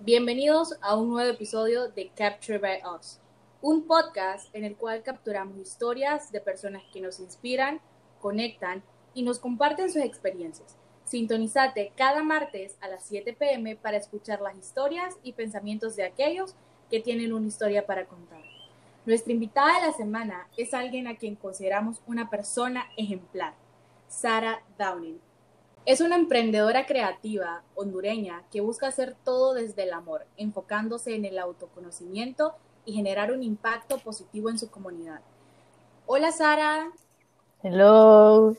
Bienvenidos a un nuevo episodio de Capture by Us, un podcast en el cual capturamos historias de personas que nos inspiran, conectan y nos comparten sus experiencias. Sintonizate cada martes a las 7 pm para escuchar las historias y pensamientos de aquellos que tienen una historia para contar. Nuestra invitada de la semana es alguien a quien consideramos una persona ejemplar, Sara Downing. Es una emprendedora creativa hondureña que busca hacer todo desde el amor, enfocándose en el autoconocimiento y generar un impacto positivo en su comunidad. Hola Sara. Hello.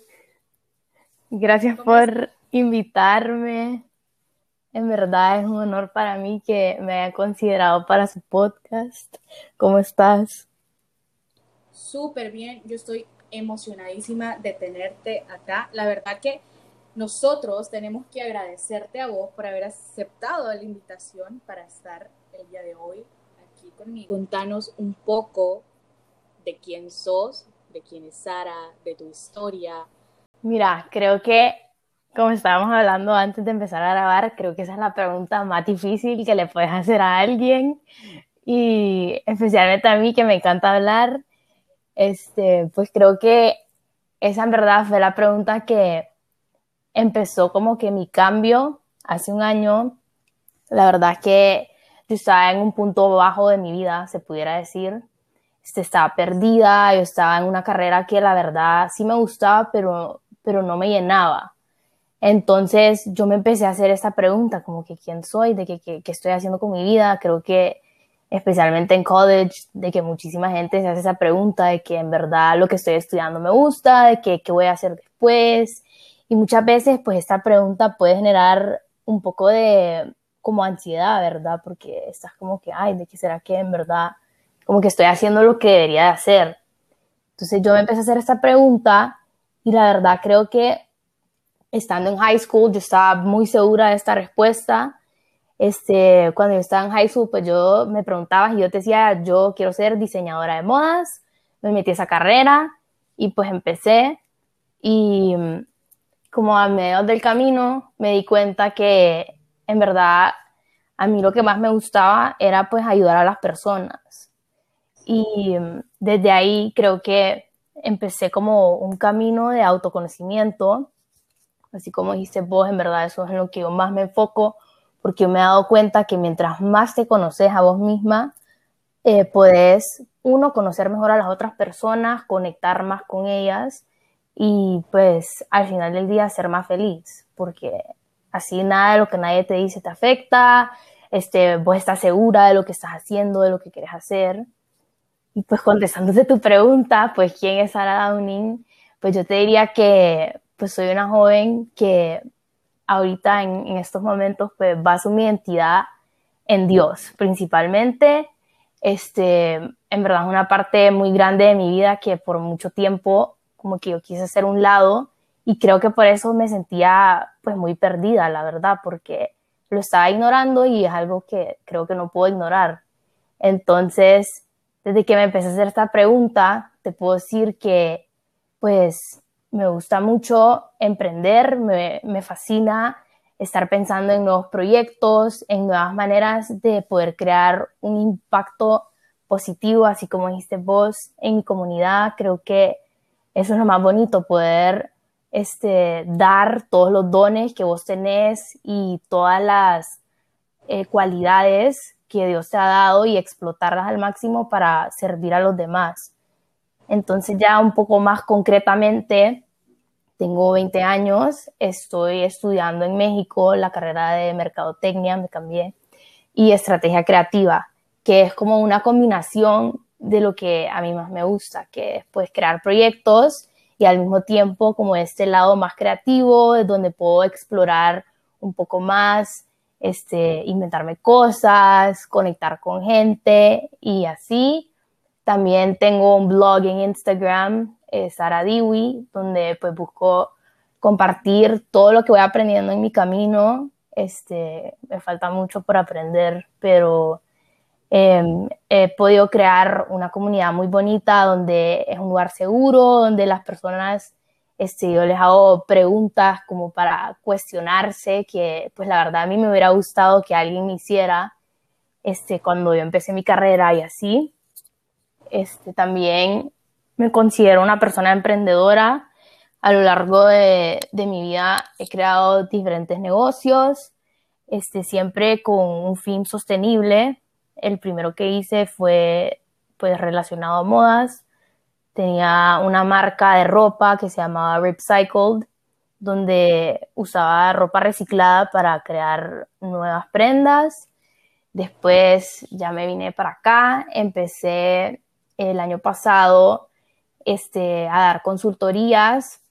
Gracias por invitarme. En verdad es un honor para mí que me haya considerado para su podcast. ¿Cómo estás? Súper bien. Yo estoy emocionadísima de tenerte acá. La verdad que nosotros tenemos que agradecerte a vos por haber aceptado la invitación para estar el día de hoy aquí conmigo. Contanos un poco de quién sos, de quién es Sara, de tu historia. Mira, creo que como estábamos hablando antes de empezar a grabar, creo que esa es la pregunta más difícil que le puedes hacer a alguien y especialmente a mí que me encanta hablar, este, pues creo que esa en verdad fue la pregunta que empezó como que mi cambio hace un año. La verdad es que yo estaba en un punto bajo de mi vida, se pudiera decir. Este, estaba perdida, yo estaba en una carrera que la verdad sí me gustaba, pero, pero no me llenaba. Entonces yo me empecé a hacer esta pregunta, como que quién soy, de qué que, estoy haciendo con mi vida. Creo que especialmente en college, de que muchísima gente se hace esa pregunta de que en verdad lo que estoy estudiando me gusta, de que qué voy a hacer después, y muchas veces, pues esta pregunta puede generar un poco de como ansiedad, ¿verdad? Porque estás como que, ay, ¿de qué será que en verdad, como que estoy haciendo lo que debería de hacer? Entonces yo me empecé a hacer esta pregunta y la verdad creo que estando en high school yo estaba muy segura de esta respuesta. Este, cuando yo estaba en high school, pues yo me preguntaba y yo te decía, yo quiero ser diseñadora de modas, me metí a esa carrera y pues empecé y como a medio del camino me di cuenta que en verdad a mí lo que más me gustaba era pues ayudar a las personas. Y mm, desde ahí creo que empecé como un camino de autoconocimiento, así como dijiste vos, en verdad eso es en lo que yo más me enfoco, porque yo me he dado cuenta que mientras más te conoces a vos misma, eh, puedes, uno, conocer mejor a las otras personas, conectar más con ellas y pues al final del día ser más feliz, porque así nada de lo que nadie te dice te afecta, este, vos estás segura de lo que estás haciendo, de lo que quieres hacer. Y pues contestándote tu pregunta, pues ¿quién es Sara Downing? Pues yo te diría que pues soy una joven que ahorita en, en estos momentos pues baso mi identidad en Dios, principalmente. Este, en verdad es una parte muy grande de mi vida que por mucho tiempo como que yo quise hacer un lado y creo que por eso me sentía pues muy perdida, la verdad, porque lo estaba ignorando y es algo que creo que no puedo ignorar. Entonces, desde que me empecé a hacer esta pregunta, te puedo decir que pues me gusta mucho emprender, me, me fascina estar pensando en nuevos proyectos, en nuevas maneras de poder crear un impacto positivo, así como dijiste vos, en mi comunidad. Creo que eso es lo más bonito, poder este, dar todos los dones que vos tenés y todas las eh, cualidades que Dios te ha dado y explotarlas al máximo para servir a los demás. Entonces ya un poco más concretamente, tengo 20 años, estoy estudiando en México la carrera de mercadotecnia, me cambié, y estrategia creativa, que es como una combinación de lo que a mí más me gusta, que es pues crear proyectos y al mismo tiempo como este lado más creativo, donde puedo explorar un poco más, este, inventarme cosas, conectar con gente y así. También tengo un blog en Instagram, eh, Sara Diwi, donde pues busco compartir todo lo que voy aprendiendo en mi camino. Este, me falta mucho por aprender, pero Em, he podido crear una comunidad muy bonita donde es un lugar seguro, donde las personas Este, yo les hago preguntas como para cuestionarse, que pues la verdad a mí me hubiera gustado que alguien me hiciera este, cuando yo empecé mi carrera y así. Este, también me considero una persona emprendedora. A lo largo de, de mi vida he creado diferentes negocios, este, siempre con un fin sostenible. El primero que hice fue pues relacionado a modas. Tenía una marca de ropa que se llamaba Ripcycled, donde usaba ropa reciclada para crear nuevas prendas. Después ya me vine para acá, empecé el año pasado este, a dar consultorías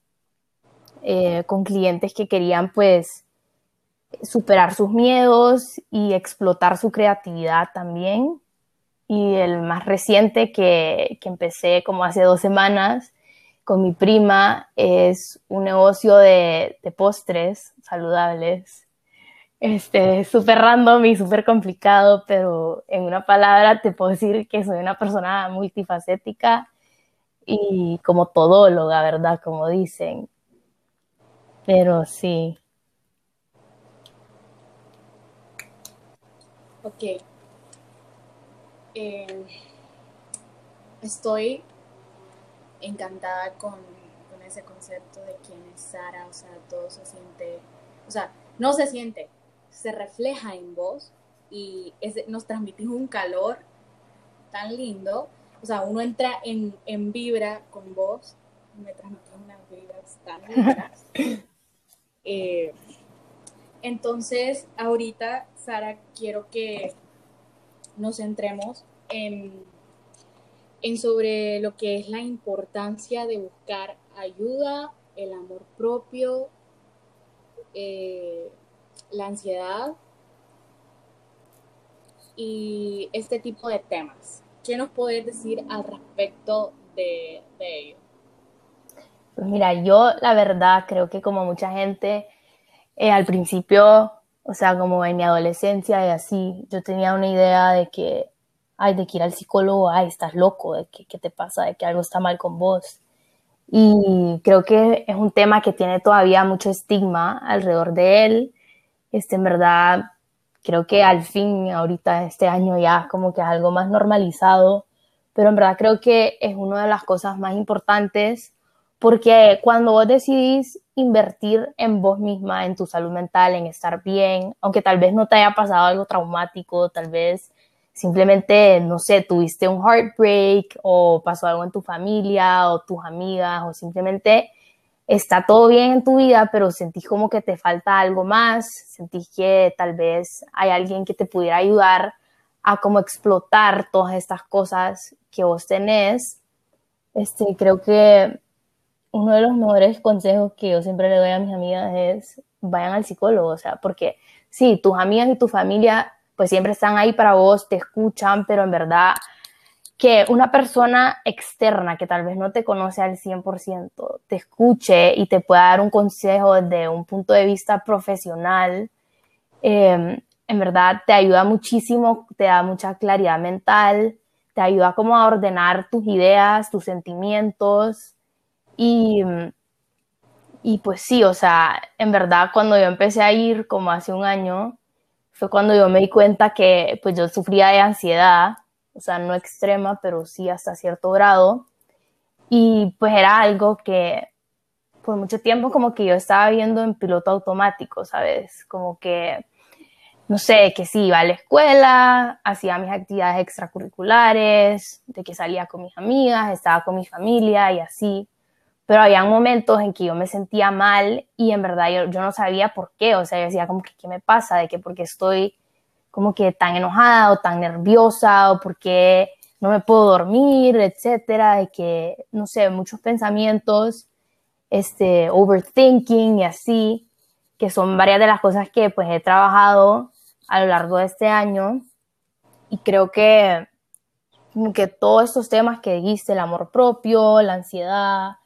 eh, con clientes que querían pues superar sus miedos y explotar su creatividad también. Y el más reciente que, que empecé como hace dos semanas con mi prima es un negocio de, de postres saludables. Este, súper random y súper complicado, pero en una palabra te puedo decir que soy una persona multifacética y como todóloga, ¿verdad? Como dicen. Pero sí. Ok. Eh, estoy encantada con, con, ese concepto de quién es Sara, o sea, todo se siente, o sea, no se siente, se refleja en vos y nos transmitís un calor tan lindo, o sea, uno entra en, en vibra con vos, me transmitís unas vibras tan lindas. eh, entonces, ahorita, Sara, quiero que nos centremos en, sobre lo que es la importancia de buscar ayuda, el amor propio, eh, la ansiedad y este tipo de temas. ¿Qué nos puedes decir al respecto de, de ello? Pues mira, yo la verdad creo que como mucha gente eh, al principio, o sea, como en mi adolescencia y así, yo tenía una idea de que, ay, de que ir al psicólogo, ay, estás loco, de que, ¿qué te pasa? De que algo está mal con vos. Y creo que es un tema que tiene todavía mucho estigma alrededor de él. Este, en verdad, creo que al fin, ahorita, este año ya como que es algo más normalizado, pero en verdad creo que es una de las cosas más importantes porque cuando vos decidís invertir en vos misma, en tu salud mental, en estar bien, aunque tal vez no te haya pasado algo traumático, tal vez simplemente, no sé, tuviste un heartbreak o pasó algo en tu familia o tus amigas o simplemente está todo bien en tu vida, pero sentís como que te falta algo más, sentís que tal vez hay alguien que te pudiera ayudar a como explotar todas estas cosas que vos tenés. Este, creo que uno de los mejores consejos que yo siempre le doy a mis amigas es vayan al psicólogo, o sea, porque sí, tus amigas y tu familia pues siempre están ahí para vos, te escuchan, pero en verdad que una persona externa que tal vez no te conoce al 100% te escuche y te pueda dar un consejo desde un punto de vista profesional, eh, en verdad te ayuda muchísimo, te da mucha claridad mental, te ayuda como a ordenar tus ideas, tus sentimientos, y, y pues sí, o sea, en verdad cuando yo empecé a ir como hace un año, fue cuando yo me di cuenta que pues yo sufría de ansiedad, o sea, no extrema, pero sí hasta cierto grado. Y pues era algo que por mucho tiempo como que yo estaba viendo en piloto automático, ¿sabes? Como que, no sé, que sí, iba a la escuela, hacía mis actividades extracurriculares, de que salía con mis amigas, estaba con mi familia y así pero había momentos en que yo me sentía mal y en verdad yo, no sabía por qué, o sea, yo decía como que qué me pasa, de que porque estoy como que tan enojada o tan nerviosa o porque no me puedo dormir, etcétera, de que, no sé, muchos pensamientos, este, overthinking y así, que son varias de las cosas que pues he trabajado a lo largo de este año. Y creo que, que todos estos temas que dijiste, el amor propio, la ansiedad,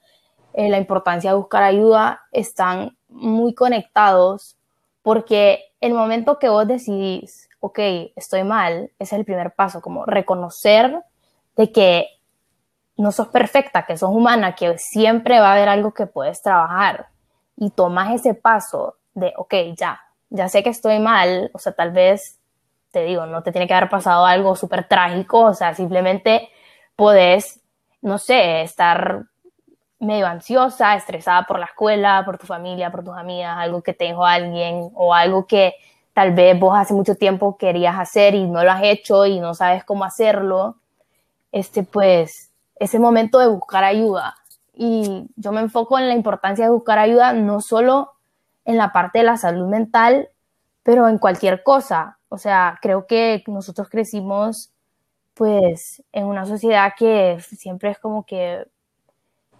eh, la importancia de buscar ayuda están muy conectados porque el momento que vos decidís, ok, estoy mal, es el primer paso, como reconocer de que no sos perfecta, que sos humana, que siempre va a haber algo que puedes trabajar. Y tomas ese paso de, ok, ya, ya sé que estoy mal, o sea, tal vez, te digo, no te tiene que haber pasado algo súper trágico, o sea, simplemente podés, no sé, estar medio ansiosa, estresada por la escuela, por tu familia, por tus amigas, algo que te dijo alguien o algo que tal vez vos hace mucho tiempo querías hacer y no lo has hecho y no sabes cómo hacerlo, este, pues ese momento de buscar ayuda. Y yo me enfoco en la importancia de buscar ayuda no solo en la parte de la salud mental, pero en cualquier cosa. O sea, creo que nosotros crecimos pues en una sociedad que siempre es como que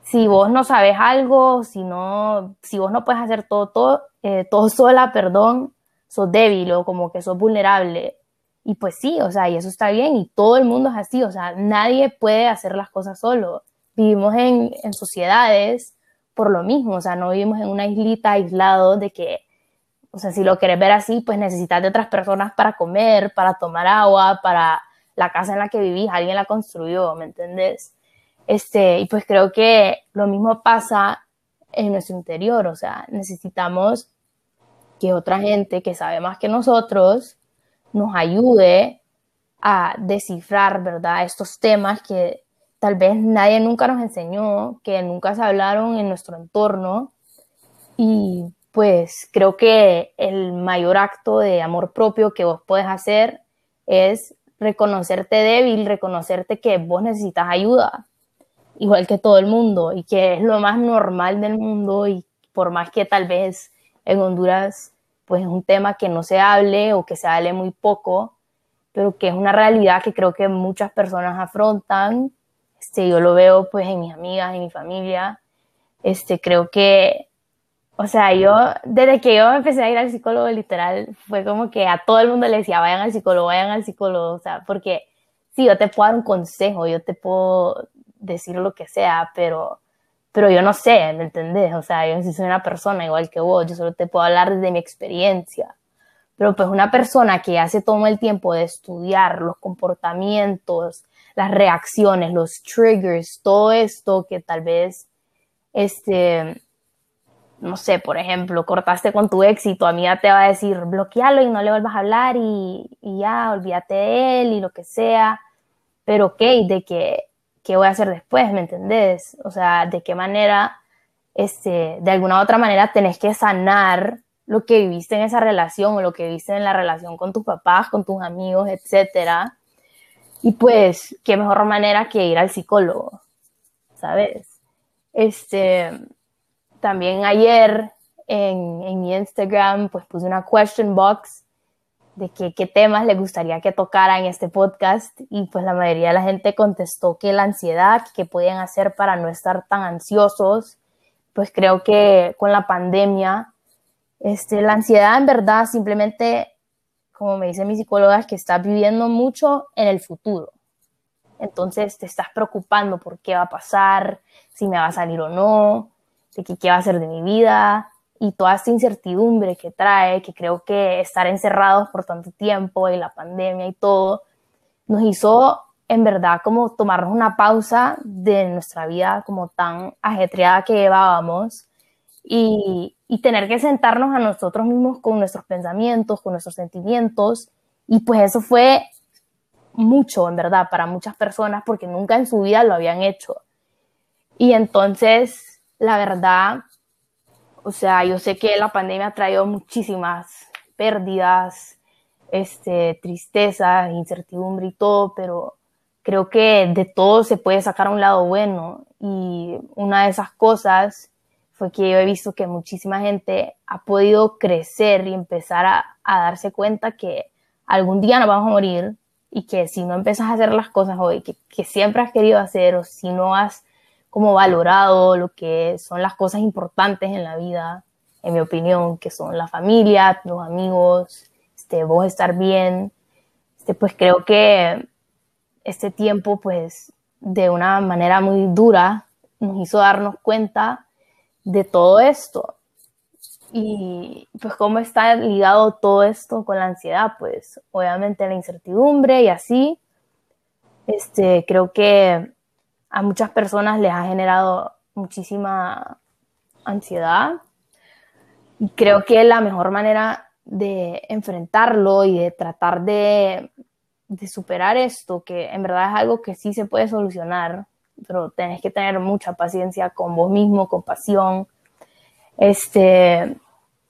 si vos no sabes algo, si no, si vos no puedes hacer todo, todo, eh, todo sola, perdón, sos débil o como que sos vulnerable. Y pues sí, o sea, y eso está bien y todo el mundo es así, o sea, nadie puede hacer las cosas solo. Vivimos en, en sociedades por lo mismo, o sea, no vivimos en una islita aislado de que, o sea, si lo quieres ver así, pues necesitas de otras personas para comer, para tomar agua, para la casa en la que vivís, alguien la construyó, ¿me entendés? Este, y pues creo que lo mismo pasa en nuestro interior, o sea, necesitamos que otra gente que sabe más que nosotros nos ayude a descifrar, ¿verdad? Estos temas que tal vez nadie nunca nos enseñó, que nunca se hablaron en nuestro entorno. Y pues creo que el mayor acto de amor propio que vos puedes hacer es reconocerte débil, reconocerte que vos necesitas ayuda, igual que todo el mundo, y que es lo más normal del mundo, y por más que tal vez en Honduras pues es un tema que no se hable o que se hable muy poco, pero que es una realidad que creo que muchas personas afrontan. Este, yo lo veo pues en mis amigas, en mi familia. Este, creo que, o sea, yo, desde que yo empecé a ir al psicólogo literal, fue como que a todo el mundo le decía, vayan al psicólogo, vayan al psicólogo, o sea, porque sí, yo te puedo dar un consejo, yo te puedo decir lo que sea, pero, pero yo no sé, ¿me entendés? O sea, yo no soy una persona igual que vos, yo solo te puedo hablar desde mi experiencia. Pero pues una persona que hace todo el tiempo de estudiar los comportamientos, las reacciones, los triggers, todo esto que tal vez, este, no sé, por ejemplo, cortaste con tu éxito, a mí ya te va a decir, bloquealo y no le vuelvas a hablar y, y ya, olvídate de él y lo que sea. Pero ok, de que qué voy a hacer después, ¿me entendés? O sea, de qué manera, este, de alguna u otra manera tenés que sanar lo que viviste en esa relación o lo que viviste en la relación con tus papás, con tus amigos, etcétera. Y pues, qué mejor manera que ir al psicólogo, ¿sabes? Este, también ayer en, en mi Instagram, pues puse una question box de qué temas le gustaría que tocara en este podcast. Y pues la mayoría de la gente contestó que la ansiedad, que podían hacer para no estar tan ansiosos, pues creo que con la pandemia, este, la ansiedad en verdad simplemente, como me dice mi psicóloga, que estás viviendo mucho en el futuro. Entonces te estás preocupando por qué va a pasar, si me va a salir o no, de qué, qué va a ser de mi vida, y toda esta incertidumbre que trae, que creo que estar encerrados por tanto tiempo y la pandemia y todo, nos hizo en verdad como tomarnos una pausa de nuestra vida como tan ajetreada que llevábamos y, y tener que sentarnos a nosotros mismos con nuestros pensamientos, con nuestros sentimientos y pues eso fue mucho en verdad para muchas personas porque nunca en su vida lo habían hecho. Y entonces, la verdad, o sea, yo sé que la pandemia ha traído muchísimas pérdidas, este, tristezas, incertidumbre y todo, pero creo que de todo se puede sacar un lado bueno. Y una de esas cosas fue que yo he visto que muchísima gente ha podido crecer y empezar a, darse cuenta que algún día nos vamos a morir y que si no empiezas a hacer las cosas hoy que, que siempre has querido hacer o si no has como valorado lo que son las cosas importantes en la vida, en mi opinión, que son la familia, los amigos, este, vos estar bien, este, pues creo que este tiempo, pues, de una manera muy dura, nos hizo darnos cuenta de todo esto. Y pues cómo está ligado todo esto con la ansiedad, pues obviamente la incertidumbre y así. Este, creo que a muchas personas les ha generado muchísima ansiedad. Y creo que la mejor manera de enfrentarlo y de tratar de, superar esto, que en verdad es algo que sí se puede solucionar, pero tenés que tener mucha paciencia con vos mismo, con pasión. Este,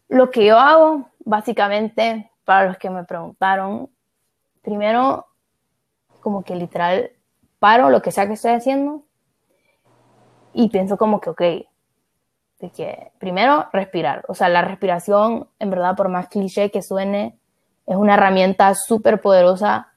lo que yo hago, básicamente, para los que me preguntaron, primero, como que literal, paro lo que sea que estoy haciendo y pienso como que, ok, de que primero respirar, o sea, la respiración, en verdad, por más cliché que suene, es una herramienta súper poderosa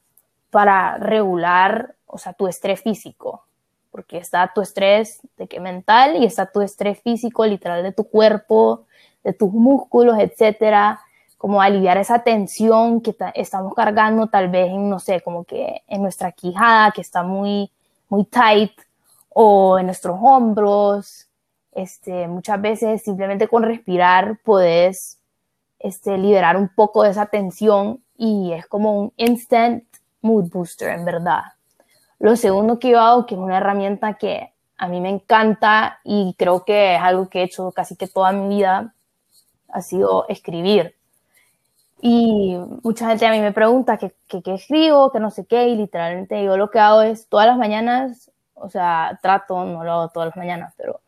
para regular, o sea, tu estrés físico, porque está tu estrés de que mental y está tu estrés físico, literal, de tu cuerpo, de tus músculos, etcétera, como aliviar esa tensión que estamos cargando tal vez en, no sé, como que en nuestra quijada que está muy, muy tight o en nuestros hombros. Este, muchas veces simplemente con respirar puedes este, liberar un poco de esa tensión y es como un instant mood booster en verdad. Lo segundo que yo hago, que es una herramienta que a mí me encanta y creo que es algo que he hecho casi que toda mi vida, ha sido escribir. Y mucha gente a mí me pregunta qué, escribo, que no sé qué, y literalmente yo lo que hago es todas las mañanas, o sea, trato, no lo hago todas las mañanas, pero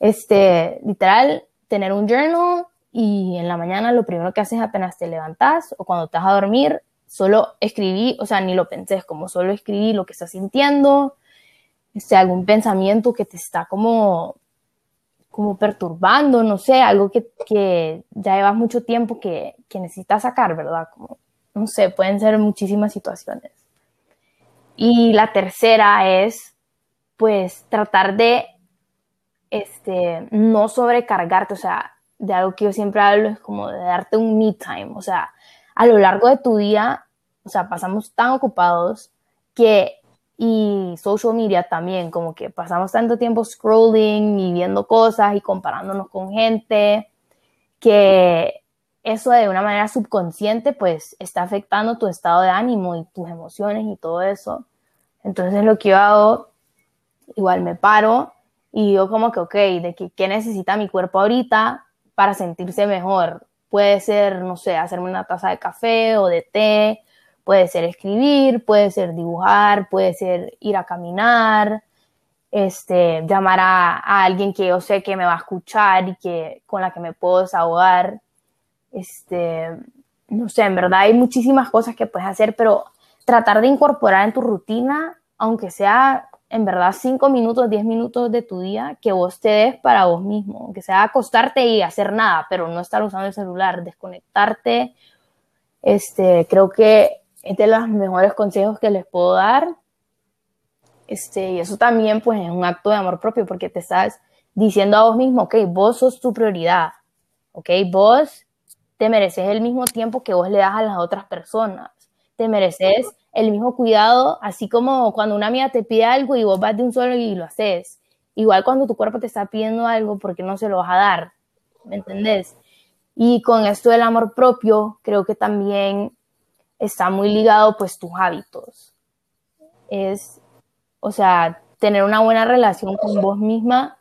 este, literal, tener un journal y en la mañana lo primero que haces apenas te levantas o cuando estás a dormir, solo escribí, o sea, ni lo pensé, como solo escribí lo que estás sintiendo, este, algún pensamiento que te está como como perturbando, no sé, algo que, que ya llevas mucho tiempo que, que, necesitas sacar, ¿verdad? Como, no sé, pueden ser muchísimas situaciones. Y la tercera es, pues, tratar de, este, no sobrecargarte, o sea, de algo que yo siempre hablo es como de darte un me time, o sea, a lo largo de tu día, o sea, pasamos tan ocupados que y social media también, como que pasamos tanto tiempo scrolling y viendo cosas y comparándonos con gente, que eso de una manera subconsciente pues está afectando tu estado de ánimo y tus emociones y todo eso. Entonces lo que yo hago, igual me paro y digo como que, ok, de que, qué necesita mi cuerpo ahorita para sentirse mejor. Puede ser, no sé, hacerme una taza de café o de té, Puede ser escribir, puede ser dibujar, puede ser ir a caminar, este, llamar a, alguien que yo sé que me va a escuchar y que, con la que me puedo desahogar. Este, no sé, en verdad hay muchísimas cosas que puedes hacer, pero tratar de incorporar en tu rutina, aunque sea en verdad cinco minutos, diez minutos de tu día, que vos te des para vos mismo, aunque sea acostarte y hacer nada, pero no estar usando el celular, desconectarte. Este, creo que es de los mejores consejos que les puedo dar. Este, y eso también pues es un acto de amor propio porque te estás diciendo a vos mismo, ok, vos sos tu prioridad, ok, vos te mereces el mismo tiempo que vos le das a las otras personas, te mereces el mismo cuidado, así como cuando una amiga te pide algo y vos vas de un solo y lo haces. Igual cuando tu cuerpo te está pidiendo algo, porque no se lo vas a dar? ¿Me entendés? Y con esto del amor propio, creo que también está muy ligado pues tus hábitos. Es, o sea, tener una buena relación con vos misma,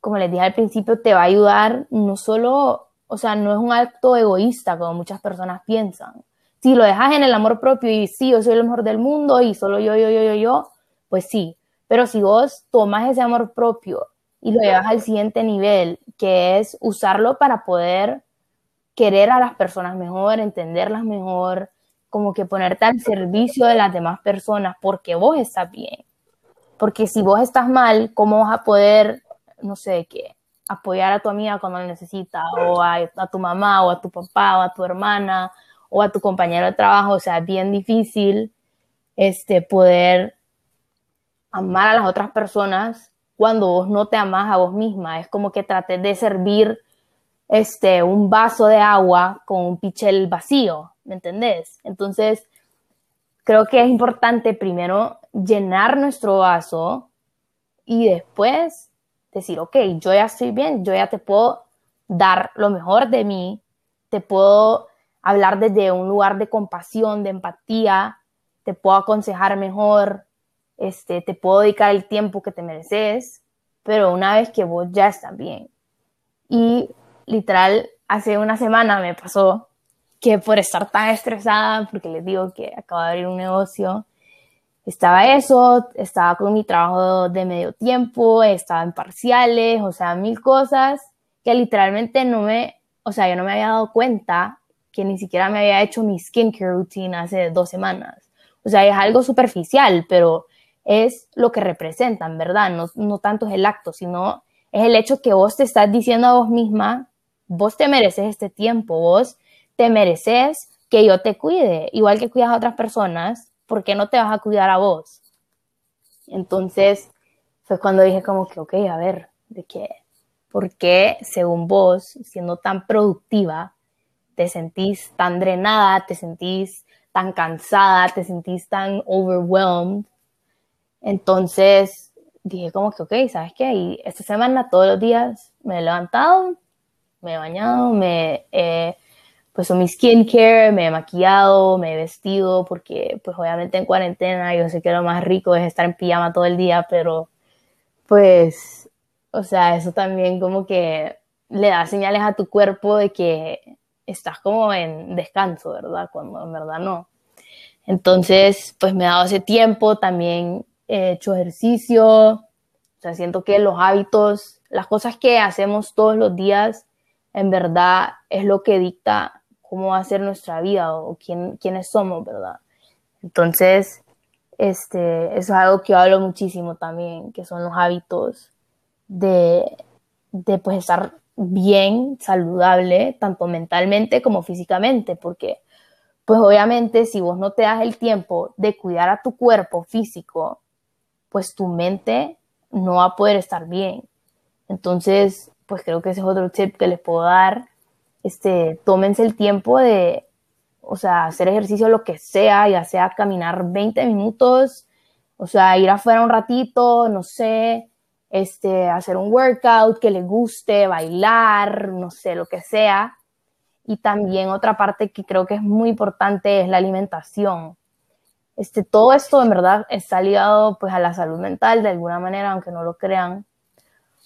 como les dije al principio, te va a ayudar no solo, o sea, no es un acto egoísta como muchas personas piensan. Si lo dejas en el amor propio y sí, yo soy el mejor del mundo y solo yo, yo, yo, yo, yo, pues sí. Pero si vos tomas ese amor propio y lo llevas al siguiente nivel, que es usarlo para poder querer a las personas mejor, entenderlas mejor, como que ponerte al servicio de las demás personas porque vos estás bien. Porque si vos estás mal, ¿cómo vas a poder, no sé, qué, apoyar a tu amiga cuando la necesita, o a, tu mamá, o a tu papá, o a tu hermana, o a tu compañero de trabajo? O sea, es bien difícil este, poder amar a las otras personas cuando vos no te amas a vos misma. Es como que trates de servir este, un vaso de agua con un pichel vacío, ¿me entendés? Entonces, creo que es importante primero llenar nuestro vaso y después decir, ok, yo ya estoy bien, yo ya te puedo dar lo mejor de mí, te puedo hablar desde un lugar de compasión, de empatía, te puedo aconsejar mejor, este, te puedo dedicar el tiempo que te mereces, pero una vez que vos ya estás bien. Y literal, hace una semana me pasó que por estar tan estresada, porque les digo que acabo de abrir un negocio, estaba eso, estaba con mi trabajo de medio tiempo, estaba en parciales, o sea, mil cosas que literalmente no me, o sea, yo no me había dado cuenta que ni siquiera me había hecho mi skincare routine hace dos semanas. O sea, es algo superficial, pero es lo que representan, ¿verdad? No, no tanto es el acto, sino es el hecho que vos te estás diciendo a vos misma, vos te mereces este tiempo, vos te mereces que yo te cuide, igual que cuidas a otras personas, ¿por qué no te vas a cuidar a vos? Entonces, fue cuando dije como que, ok, a ver, ¿de qué? ¿Por qué, según vos, siendo tan productiva, te sentís tan drenada, te sentís tan cansada, te sentís tan overwhelmed? Entonces, dije como que, ok, ¿sabes qué? Y esta semana todos los días me he levantado, me he bañado, me he pues mi skincare, me he maquillado, me he vestido, porque pues obviamente en cuarentena yo sé que lo más rico es estar en pijama todo el día, pero pues, o sea, eso también como que le da señales a tu cuerpo de que estás como en descanso, ¿verdad? Cuando en verdad no. Entonces, pues me he dado ese tiempo, también he hecho ejercicio, o sea, siento que los hábitos, las cosas que hacemos todos los días, en verdad es lo que dicta cómo va a ser nuestra vida o quién, quiénes somos, ¿verdad? Entonces, este, eso es algo que hablo muchísimo también, que son los hábitos de, de pues estar bien, saludable, tanto mentalmente como físicamente, porque pues obviamente si vos no te das el tiempo de cuidar a tu cuerpo físico, pues tu mente no va a poder estar bien. Entonces, pues creo que ese es otro tip que les puedo dar este, tómense el tiempo de, o sea, hacer ejercicio lo que sea, ya sea caminar 20 minutos, o sea, ir afuera un ratito, no sé, este, hacer un workout que les guste, bailar, no sé, lo que sea. Y también otra parte que creo que es muy importante es la alimentación. Este, todo esto en verdad está ligado pues a la salud mental de alguna manera, aunque no lo crean.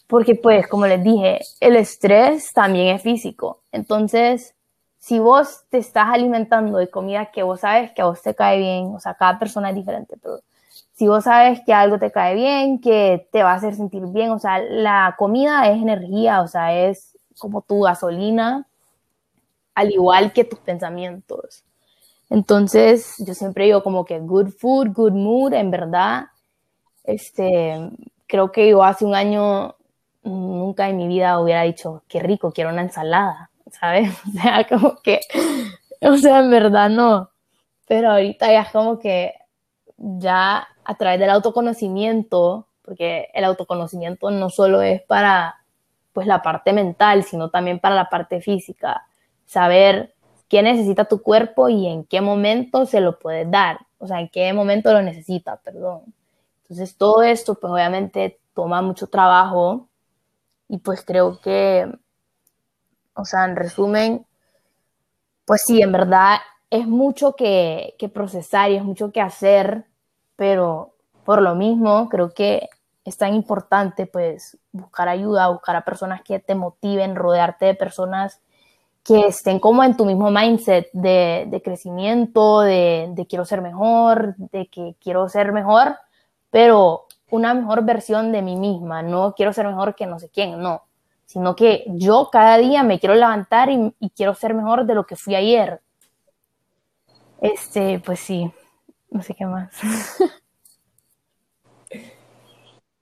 Porque pues, como les dije, el estrés también es físico. Entonces, si vos te estás alimentando de comida que vos sabes que a vos te cae bien, o sea, cada persona es diferente, pero si vos sabes que algo te cae bien, que te va a hacer sentir bien, o sea, la comida es energía, o sea, es como tu gasolina, al igual que tus pensamientos. Entonces, yo siempre digo como que good food, good mood, en verdad, este, creo que yo hace un año nunca en mi vida hubiera dicho, qué rico, quiero una ensalada, ¿sabes? O sea, como que, o sea, en verdad no. Pero ahorita ya es como que ya a través del autoconocimiento, porque el autoconocimiento no solo es para pues la parte mental, sino también para la parte física, saber qué necesita tu cuerpo y en qué momento se lo puedes dar, o sea, en qué momento lo necesita, perdón. Entonces todo esto pues obviamente toma mucho trabajo, y pues creo que, o sea, en resumen, pues sí, en verdad es mucho que, procesar y es mucho que hacer, pero por lo mismo creo que es tan importante pues buscar ayuda, buscar a personas que te motiven, rodearte de personas que estén como en tu mismo mindset de, de crecimiento, de, de, quiero ser mejor, de que quiero ser mejor, pero una mejor versión de mí misma, no quiero ser mejor que no sé quién, no, sino que yo cada día me quiero levantar y, quiero ser mejor de lo que fui ayer. Este, pues sí, no sé qué más.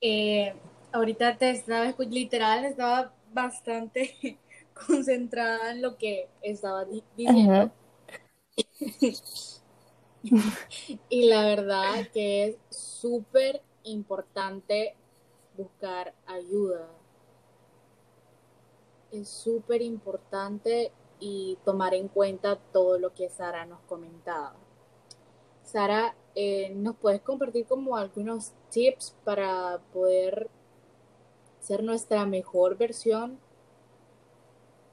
Eh, ahorita te estaba, literal, estaba bastante concentrada en lo que estaba diciendo. y la verdad que es súper importante buscar ayuda. Es súper importante y tomar en cuenta todo lo que Sara nos comentaba. Sara, eh, ¿nos puedes compartir como algunos tips para poder ser nuestra mejor versión?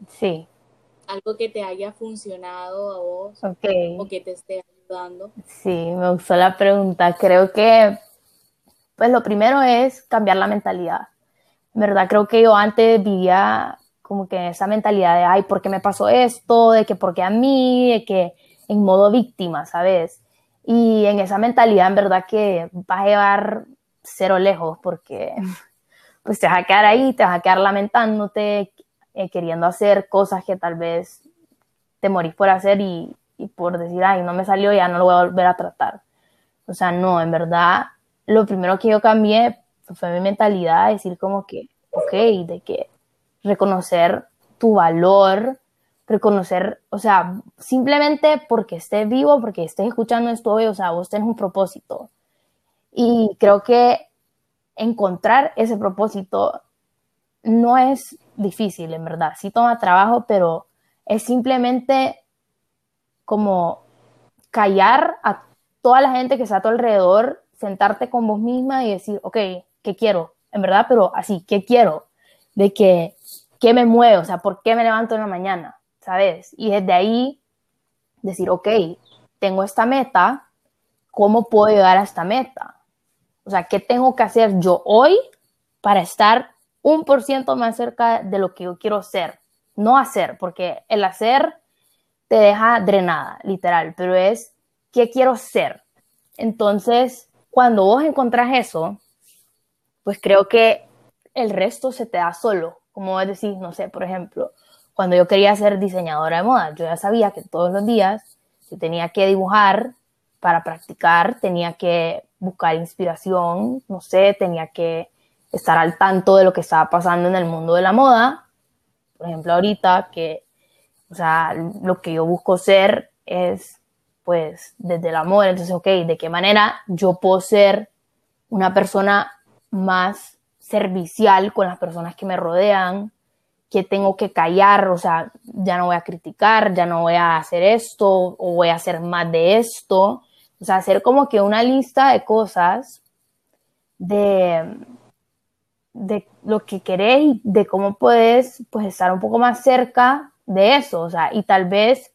Sí. Algo que te haya funcionado a vos o que te esté ayudando. Sí, me gustó la pregunta. Creo que pues lo primero es cambiar la mentalidad. En verdad, creo que yo antes vivía como que esa mentalidad de, ay, ¿por qué me pasó esto? De que, ¿por qué a mí? De que en modo víctima, ¿sabes? Y en esa mentalidad, en verdad que vas a llevar cero lejos porque pues te vas a quedar ahí, te vas a quedar lamentándote, eh, queriendo hacer cosas que tal vez te morís por hacer y, y por decir, ay, no me salió, ya no lo voy a volver a tratar. O sea, no, en verdad, lo primero que yo cambié fue mi mentalidad, decir como que, ok, de que reconocer tu valor, reconocer, o sea, simplemente porque estés vivo, porque estés escuchando esto hoy, o sea, vos tenés un propósito. Y creo que encontrar ese propósito no es difícil, en verdad. Sí toma trabajo, pero es simplemente como callar a toda la gente que está a tu alrededor, sentarte con vos misma y decir, ok, ¿qué quiero? En verdad, pero así, ¿qué quiero? De que ¿qué me mueve? O sea, ¿por qué me levanto en la mañana? ¿Sabes? Y desde ahí decir, ok, tengo esta meta, ¿cómo puedo llegar a esta meta? O sea, ¿qué tengo que hacer yo hoy para estar un por ciento más cerca de lo que yo quiero ser? No hacer, porque el hacer te deja drenada, literal, pero es, ¿qué quiero ser? Entonces, cuando vos encontrás eso, pues creo que el resto se te da solo como decir, no sé, por ejemplo, cuando yo quería ser diseñadora de moda, yo ya sabía que todos los días yo tenía que dibujar para practicar, tenía que buscar inspiración, no sé, tenía que estar al tanto de lo que estaba pasando en el mundo de la moda. Por ejemplo, ahorita que, o sea, lo que yo busco ser es, pues, desde el amor. Entonces, ok, ¿de qué manera yo puedo ser una persona más servicial con las personas que me rodean, que tengo que callar, o sea, ya no voy a criticar, ya no voy a hacer esto o voy a hacer más de esto. O sea, hacer como que una lista de cosas de, de lo que querés y de cómo puedes pues estar un poco más cerca de eso. O sea, y tal vez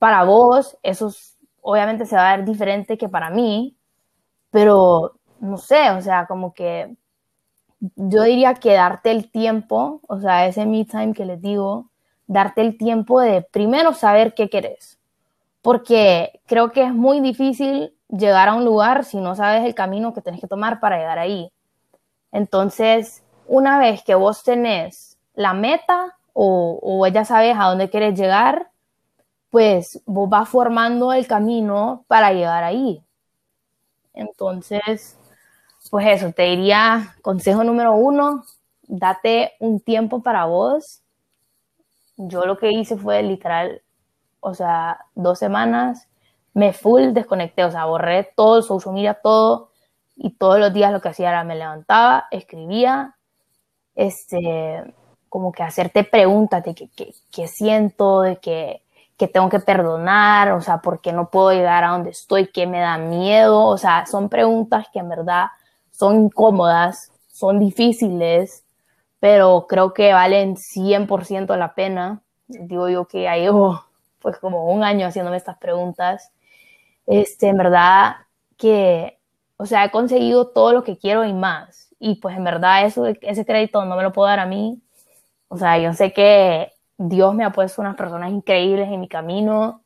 para vos eso obviamente se va a ver diferente que para mí, pero no sé, o sea, como que yo diría que darte el tiempo, o sea, ese me time que les digo, darte el tiempo de primero saber qué querés. Porque creo que es muy difícil llegar a un lugar si no sabes el camino que tenés que tomar para llegar ahí. Entonces, una vez que vos tenés la meta o, o ya sabes a dónde quieres llegar, pues vos vas formando el camino para llegar ahí. Entonces, pues eso, te diría, consejo número uno, date un tiempo para vos. Yo lo que hice fue literal, o sea, dos semanas, me full desconecté, o sea, borré todo, social media, todo, y todos los días lo que hacía era me levantaba, escribía, este, como que hacerte preguntas de qué, siento, de que, que tengo que perdonar, o sea, por qué no puedo llegar a donde estoy, qué me da miedo, o sea, son preguntas que en verdad son incómodas, son difíciles, pero creo que valen 100% la pena. Digo yo que ya llevo pues como un año haciéndome estas preguntas. Este, en verdad que, o sea, he conseguido todo lo que quiero y más. Y pues en verdad eso, ese crédito no me lo puedo dar a mí. O sea, yo sé que Dios me ha puesto unas personas increíbles en mi camino,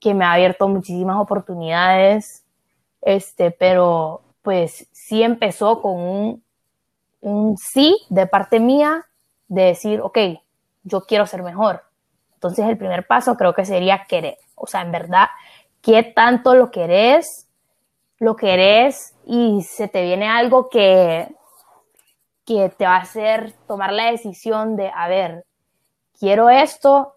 que me ha abierto muchísimas oportunidades, este, pero pues sí empezó con un, un sí de parte mía de decir, ok, yo quiero ser mejor. Entonces el primer paso creo que sería querer. O sea, en verdad, ¿qué tanto lo querés? Lo querés y se te viene algo que, que te va a hacer tomar la decisión de, a ver, quiero esto,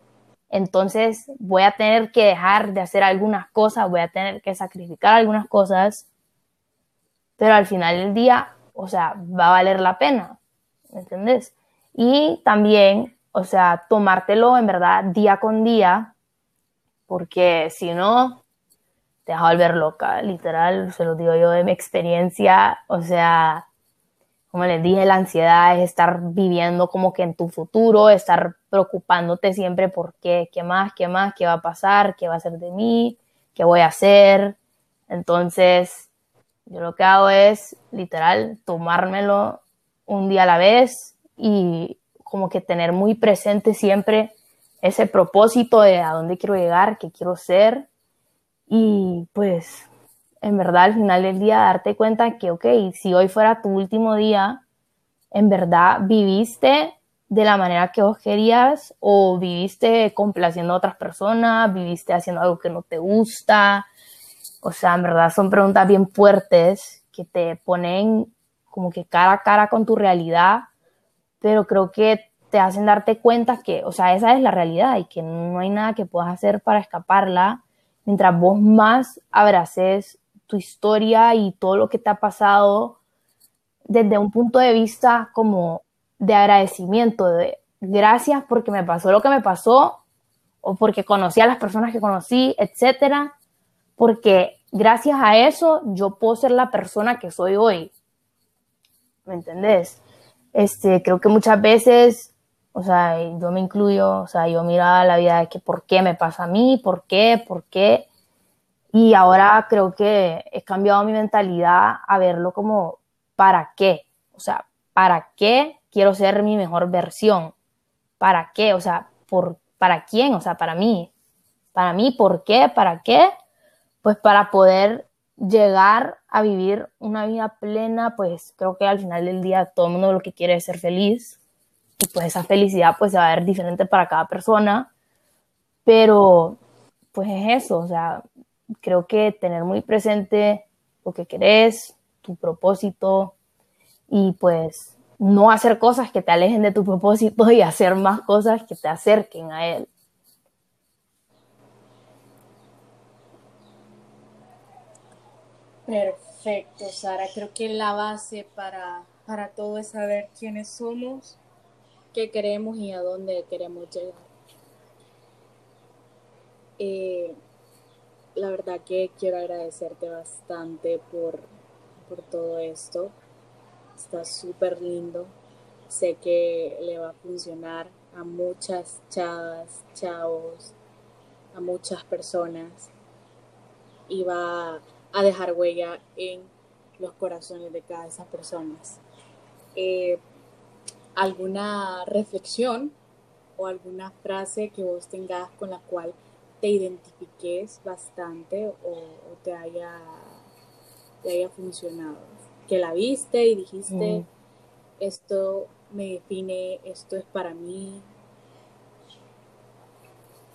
entonces voy a tener que dejar de hacer algunas cosas, voy a tener que sacrificar algunas cosas pero al final del día, o sea, va a valer la pena, ¿me entiendes? Y también, o sea, tomártelo en verdad día con día, porque si no, te vas a volver loca, literal, se lo digo yo de mi experiencia, o sea, como les dije, la ansiedad es estar viviendo como que en tu futuro, estar preocupándote siempre por qué, qué más, qué más, qué va a pasar, qué va a ser de mí, qué voy a hacer. Entonces, Yo lo que hago es literal tomármelo un día a la vez y como que tener muy presente siempre ese propósito de a dónde quiero llegar, qué quiero ser y pues en verdad al final del día darte cuenta que, ok, si hoy fuera tu último día, en verdad viviste de la manera que vos querías o viviste complaciendo a otras personas, viviste haciendo algo que no te gusta. O sea, en verdad son preguntas bien fuertes que te ponen como que cara a cara con tu realidad, pero creo que te hacen darte cuenta que, o sea, esa es la realidad y que no hay nada que puedas hacer para escaparla mientras vos más abraces tu historia y todo lo que te ha pasado desde un punto de vista como de agradecimiento, de gracias porque me pasó lo que me pasó o porque conocí a las personas que conocí, etcétera, porque gracias a eso yo puedo ser la persona que soy hoy. ¿Me entendés? Este, creo que muchas veces, o sea, yo me incluyo, o sea, yo miraba la vida de que por qué me pasa a mí, por qué, por qué. Y ahora creo que he cambiado mi mentalidad a verlo como para qué. O sea, ¿para qué quiero ser mi mejor versión. ¿Para qué? O sea, ¿por, ¿para quién? O sea, para mí. Para mí, ¿por qué? ¿Para qué? Pues para poder llegar a vivir una vida plena, pues creo que al final del día todo el mundo lo que quiere es ser feliz. Y pues esa felicidad pues se va a ver diferente para cada persona. Pero pues es eso, o sea, creo que tener muy presente lo que querés, tu propósito y pues no hacer cosas que te alejen de tu propósito y hacer más cosas que te acerquen a él. Perfecto, Sara. Creo que la base para, para todo es saber quiénes somos, qué queremos y a dónde queremos llegar. Eh, la verdad que quiero agradecerte bastante por, por todo esto está súper lindo. Sé que le va a funcionar a muchas chavas, chavos, a muchas personas y va a dejar huella en los corazones de cada esas personas. Eh, ¿Alguna reflexión o alguna frase que vos tengas con la cual te identifiques bastante o, te, haya, te haya funcionado? que la viste y dijiste, mm. esto me define, esto es para mí,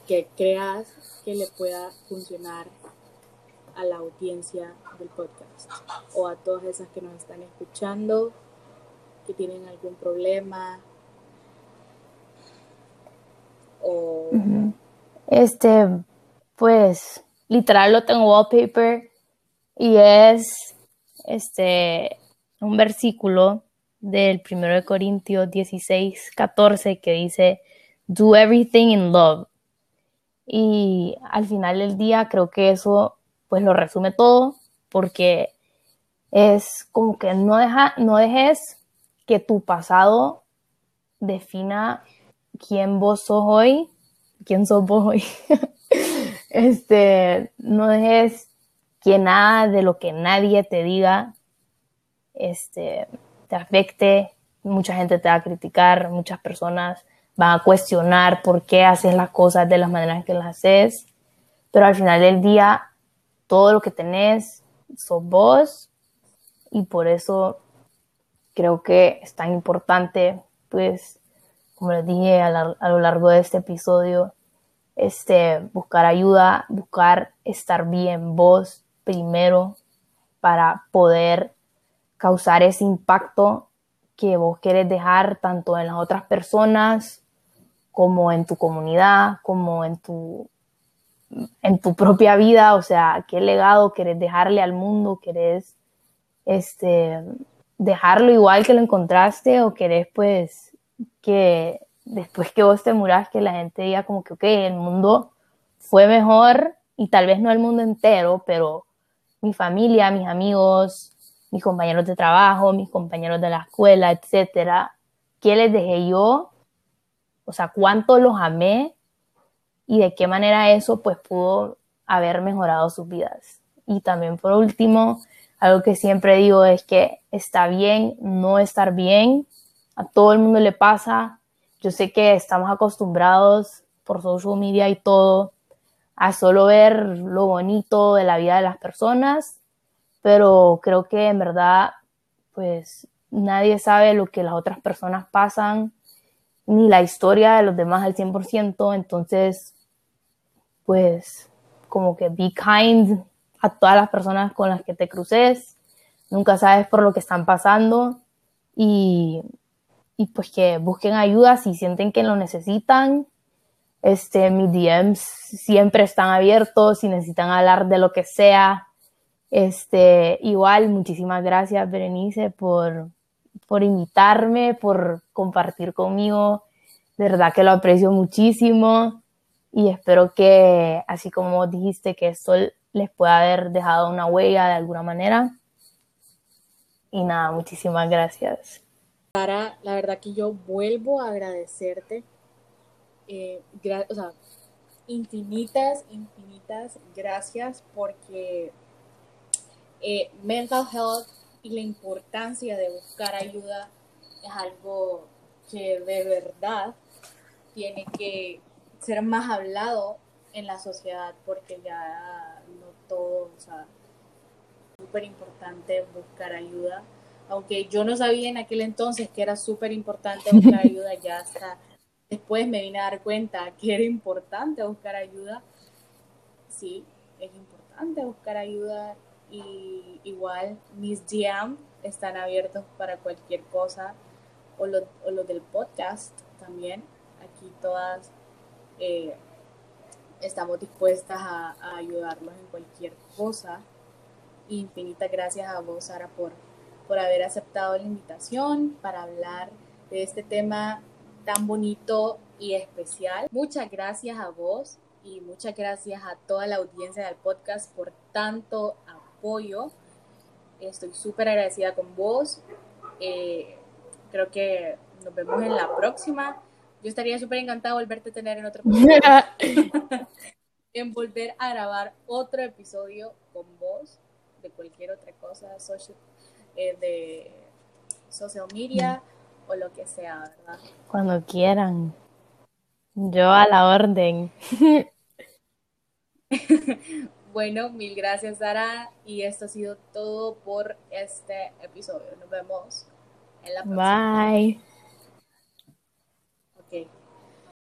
que creas que le pueda funcionar a la audiencia del podcast o a todas esas que nos están escuchando, que tienen algún problema o... Este, pues, literal lo tengo wallpaper y es este, un versículo del 1 de Corintios 16, 14 que dice, do everything in love. Y al final del día creo que eso pues lo resume todo porque es como que no, deja, no dejes que tu pasado defina quién vos sos hoy, quién sos vos hoy. este, no dejes que nada de lo que nadie te diga este, te afecte. Mucha gente te va a criticar, muchas personas van a cuestionar por qué haces las cosas de las maneras que las haces, pero al final del día, todo lo que tenés sos vos y por eso creo que es tan importante, pues, como les dije a, lo largo de este episodio, este, buscar ayuda, buscar estar bien vos, primero para poder causar ese impacto que vos querés dejar tanto en las otras personas como en tu comunidad, como en tu, en tu propia vida, o sea, qué legado querés dejarle al mundo, querés este, dejarlo igual que lo encontraste o querés pues que después que vos te muras que la gente diga como que, ok, el mundo fue mejor y tal vez no el mundo entero, pero mi familia, mis amigos, mis compañeros de trabajo, mis compañeros de la escuela, etcétera, ¿qué les dejé yo? O sea, cuánto los amé y de qué manera eso pues pudo haber mejorado sus vidas. Y también por último, algo que siempre digo es que está bien no estar bien, a todo el mundo le pasa. Yo sé que estamos acostumbrados por social media y todo a solo ver lo bonito de la vida de las personas, pero creo que en verdad, pues nadie sabe lo que las otras personas pasan, ni la historia de los demás al 100%, entonces, pues como que be kind a todas las personas con las que te cruces, nunca sabes por lo que están pasando y, y pues que busquen ayuda si sienten que lo necesitan. Este, mis DMs siempre están abiertos si necesitan hablar de lo que sea. Este, igual, muchísimas gracias, Berenice, por, por invitarme, por compartir conmigo. De verdad que lo aprecio muchísimo y espero que, así como dijiste, que esto les pueda haber dejado una huella de alguna manera. Y nada, muchísimas gracias. Sara, la verdad que yo vuelvo a agradecerte. Eh, o sea, infinitas, infinitas gracias porque eh, mental health y la importancia de buscar ayuda es algo que de verdad tiene que ser más hablado en la sociedad porque ya no todo, o sea, súper importante buscar ayuda. Aunque yo no sabía en aquel entonces que era súper importante buscar ayuda, ya hasta después me vine a dar cuenta que era importante buscar ayuda. Sí, es importante buscar ayuda y igual mis DM están abiertos para cualquier cosa o los lo del podcast también. Aquí todas eh, estamos dispuestas a, ayudarlos en cualquier cosa. Infinitas gracias a vos, Sara, por, por haber aceptado la invitación para hablar de este tema tan bonito y especial. Muchas gracias a vos y muchas gracias a toda la audiencia del podcast por tanto apoyo. Estoy súper agradecida con vos. Eh, creo que nos vemos en la próxima. Yo estaría súper encantada de volverte a tener en otro en volver a grabar otro episodio con vos de cualquier otra cosa, social, eh, de social media o lo que sea, ¿verdad? Cuando quieran. Yo a la orden. bueno, mil gracias, Sara. Y esto ha sido todo por este episodio. Nos vemos en la próxima. Bye. Okay